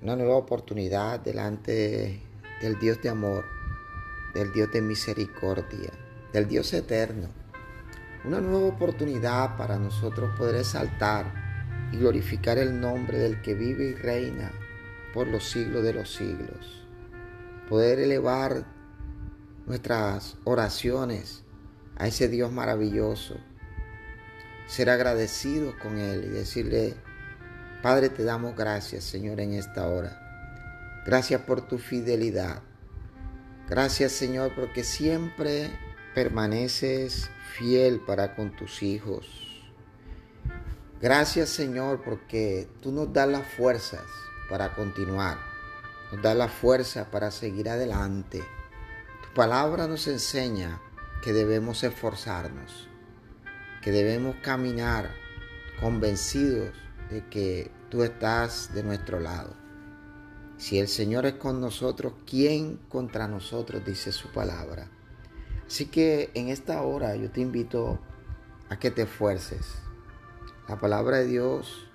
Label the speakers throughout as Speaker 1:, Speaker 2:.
Speaker 1: Una nueva oportunidad delante del Dios de amor, del Dios de misericordia, del Dios eterno. Una nueva oportunidad para nosotros poder exaltar y glorificar el nombre del que vive y reina por los siglos de los siglos. Poder elevar nuestras oraciones a ese Dios maravilloso. Ser agradecidos con Él y decirle, Padre, te damos gracias, Señor, en esta hora. Gracias por tu fidelidad. Gracias, Señor, porque siempre permaneces fiel para con tus hijos. Gracias, Señor, porque tú nos das las fuerzas para continuar. Nos das la fuerza para seguir adelante. Tu palabra nos enseña que debemos esforzarnos, que debemos caminar convencidos de que tú estás de nuestro lado. Si el Señor es con nosotros, ¿quién contra nosotros? Dice su palabra. Así que en esta hora yo te invito a que te esfuerces. La palabra de Dios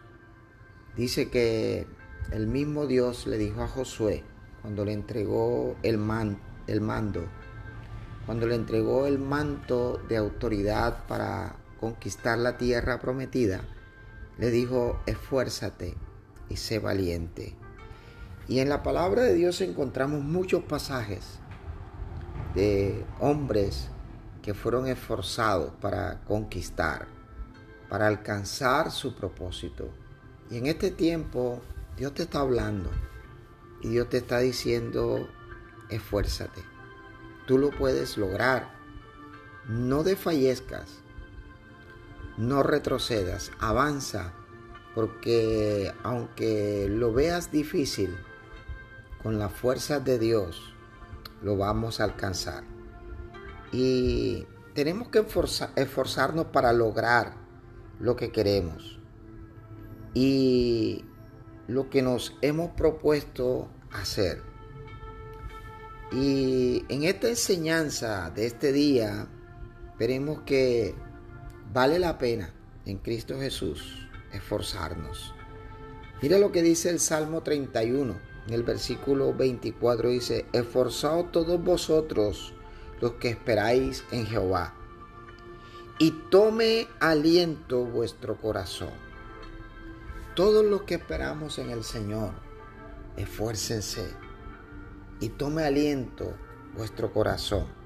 Speaker 1: dice que el mismo Dios le dijo a Josué cuando le entregó el, man, el mando, cuando le entregó el manto de autoridad para conquistar la tierra prometida, le dijo, esfuérzate y sé valiente. Y en la palabra de Dios encontramos muchos pasajes de hombres que fueron esforzados para conquistar, para alcanzar su propósito. Y en este tiempo Dios te está hablando y Dios te está diciendo, esfuérzate. Tú lo puedes lograr. No desfallezcas no retrocedas, avanza, porque aunque lo veas difícil, con la fuerza de Dios lo vamos a alcanzar. Y tenemos que esforzarnos para lograr lo que queremos y lo que nos hemos propuesto hacer. Y en esta enseñanza de este día, veremos que Vale la pena en Cristo Jesús esforzarnos. Mira lo que dice el Salmo 31, en el versículo 24 dice, esforzaos todos vosotros los que esperáis en Jehová, y tome aliento vuestro corazón. Todos los que esperamos en el Señor, esfuércense y tome aliento vuestro corazón.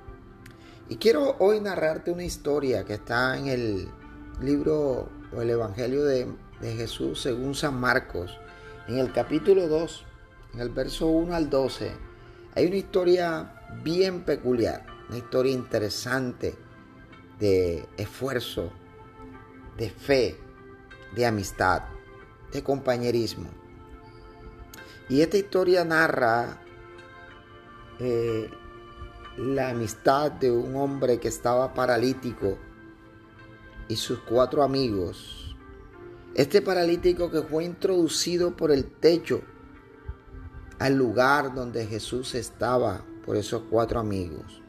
Speaker 1: Y quiero hoy narrarte una historia que está en el libro o el Evangelio de, Jesús según San Marcos, en el capítulo 2, en el verso 1 al 12. Hay una historia bien peculiar, una historia interesante de esfuerzo, de fe, de amistad, de compañerismo. Y esta historia narra eh, la amistad de un hombre que estaba paralítico y sus cuatro amigos. Este paralítico que fue introducido por el techo al lugar donde Jesús estaba por esos cuatro amigos.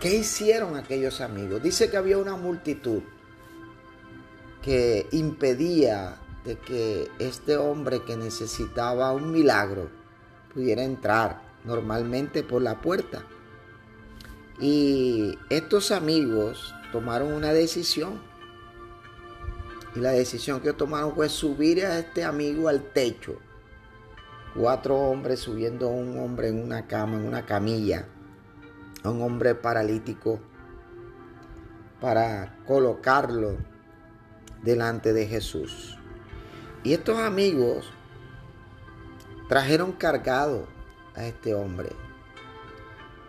Speaker 1: ¿Qué hicieron aquellos amigos? Dice que había una multitud que impedía de que este hombre que necesitaba un milagro pudiera entrar normalmente por la puerta. Y estos amigos tomaron una decisión. Y la decisión que tomaron fue subir a este amigo al techo. Cuatro hombres subiendo a un hombre en una cama, en una camilla, a un hombre paralítico, para colocarlo delante de Jesús. Y estos amigos trajeron cargado a este hombre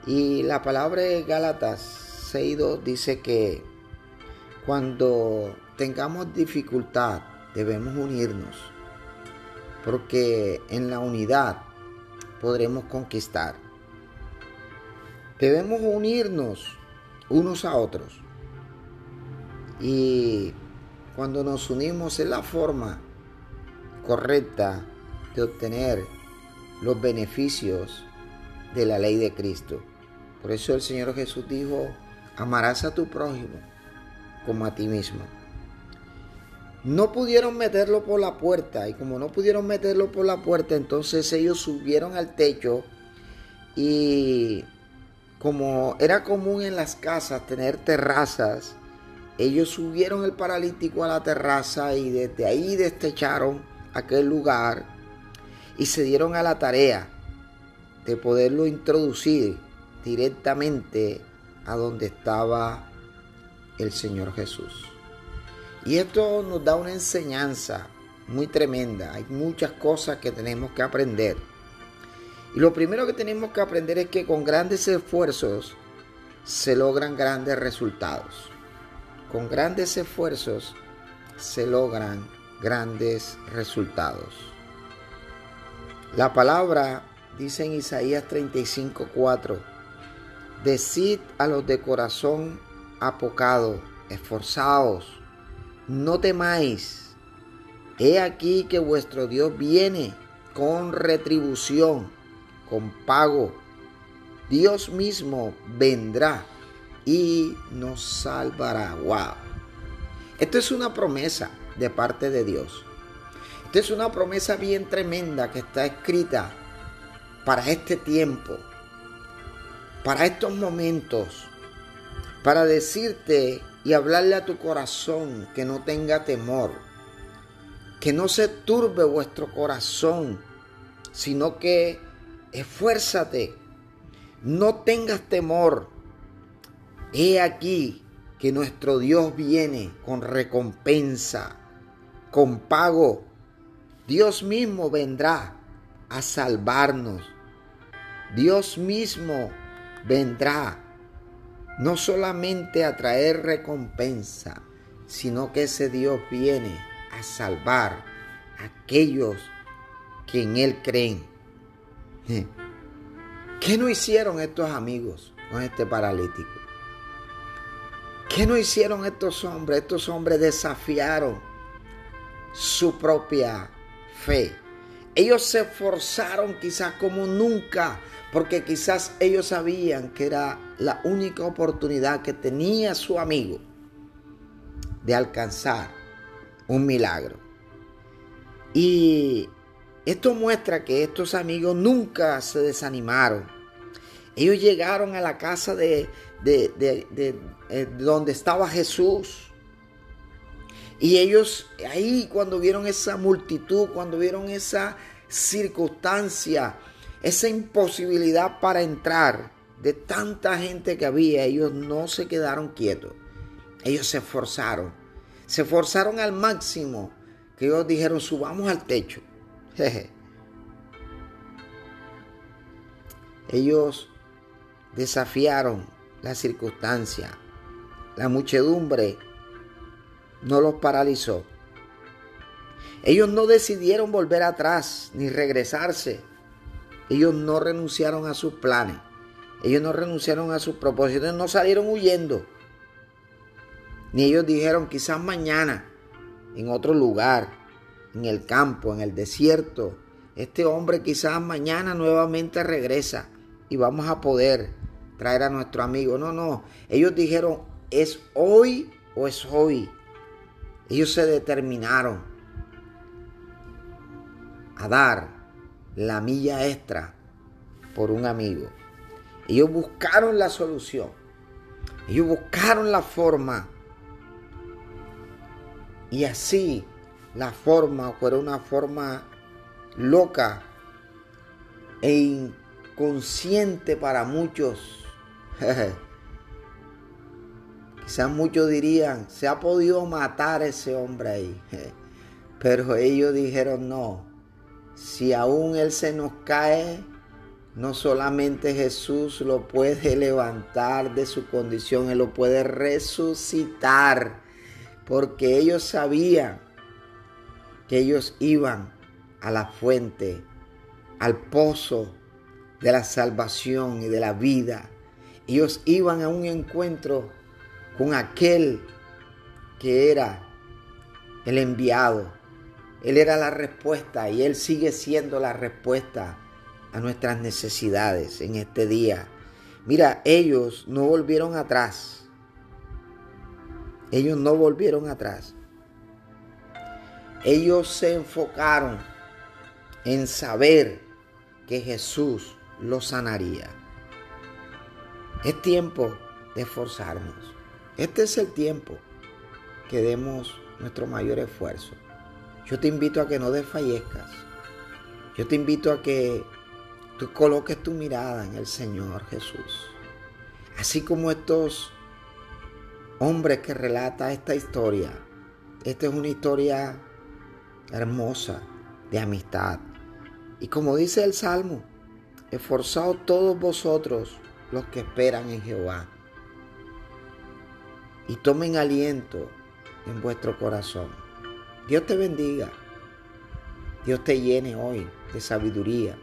Speaker 1: y la palabra de Gálatas 6.2 dice que cuando tengamos dificultad debemos unirnos, porque en la unidad podremos conquistar. Debemos unirnos unos a otros. Y cuando nos unimos es la forma correcta de obtener los beneficios de la ley de Cristo. Por eso el Señor Jesús dijo, amarás a tu prójimo como a ti mismo. No pudieron meterlo por la puerta y como no pudieron meterlo por la puerta, entonces ellos subieron al techo y como era común en las casas tener terrazas, ellos subieron el paralítico a la terraza y desde ahí destecharon aquel lugar y se dieron a la tarea de poderlo introducir directamente a donde estaba el Señor Jesús. Y esto nos da una enseñanza muy tremenda. Hay muchas cosas que tenemos que aprender. Y lo primero que tenemos que aprender es que con grandes esfuerzos se logran grandes resultados. Con grandes esfuerzos se logran grandes resultados. La palabra dice en Isaías 35:4, Decid a los de corazón apocado, esforzados, no temáis. He aquí que vuestro Dios viene con retribución, con pago. Dios mismo vendrá y nos salvará. Wow. Esto es una promesa de parte de Dios. Esta es una promesa bien tremenda que está escrita para este tiempo, para estos momentos, para decirte y hablarle a tu corazón que no tenga temor, que no se turbe vuestro corazón, sino que esfuérzate, no tengas temor. He aquí que nuestro Dios viene con recompensa, con pago. Dios mismo vendrá a salvarnos. Dios mismo vendrá no solamente a traer recompensa, sino que ese Dios viene a salvar a aquellos que en Él creen. ¿Qué no hicieron estos amigos con este paralítico? ¿Qué no hicieron estos hombres? Estos hombres desafiaron su propia fe. Ellos se esforzaron quizás como nunca, porque quizás ellos sabían que era la única oportunidad que tenía su amigo de alcanzar un milagro. Y esto muestra que estos amigos nunca se desanimaron. Ellos llegaron a la casa de, de, eh, donde estaba Jesús. Y ellos ahí cuando vieron esa multitud, cuando vieron esa circunstancia, esa imposibilidad para entrar de tanta gente que había, ellos no se quedaron quietos. Ellos se esforzaron. Se esforzaron al máximo que ellos dijeron, subamos al techo. Ellos desafiaron la circunstancia. La muchedumbre no los paralizó. Ellos no decidieron volver atrás ni regresarse. Ellos no renunciaron a sus planes. Ellos no renunciaron a sus propósitos. No salieron huyendo. Ni ellos dijeron quizás mañana, en otro lugar, en el campo, en el desierto, este hombre quizás mañana nuevamente regresa y vamos a poder traer a nuestro amigo. No, no. Ellos dijeron, es hoy o es hoy. Ellos se determinaron a dar la milla extra por un amigo. Ellos buscaron la solución. Ellos buscaron la forma. Y así la forma fue una forma loca e inconsciente para muchos. Quizás muchos dirían, se ha podido matar ese hombre ahí. Pero ellos dijeron, no, si aún Él se nos cae, no solamente Jesús lo puede levantar de su condición, Él lo puede resucitar, porque ellos sabían que ellos iban a la fuente, al pozo de la salvación y de la vida. Ellos iban a un encuentro con aquel que era el enviado. Él era la respuesta y Él sigue siendo la respuesta a nuestras necesidades en este día. Mira, ellos no volvieron atrás. Ellos no volvieron atrás. Ellos se enfocaron en saber que Jesús los sanaría. Es tiempo de esforzarnos. Este es el tiempo que demos nuestro mayor esfuerzo. Yo te invito a que no desfallezcas. Yo te invito a que tú coloques tu mirada en el Señor Jesús. Así como estos hombres que relata esta historia. Esta es una historia hermosa de amistad. Y como dice el Salmo, esforzaos todos vosotros los que esperan en Jehová. Y tomen aliento en vuestro corazón. Dios te bendiga. Dios te llene hoy de sabiduría,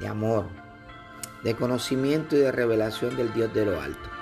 Speaker 1: de amor, de conocimiento y de revelación del Dios de lo alto.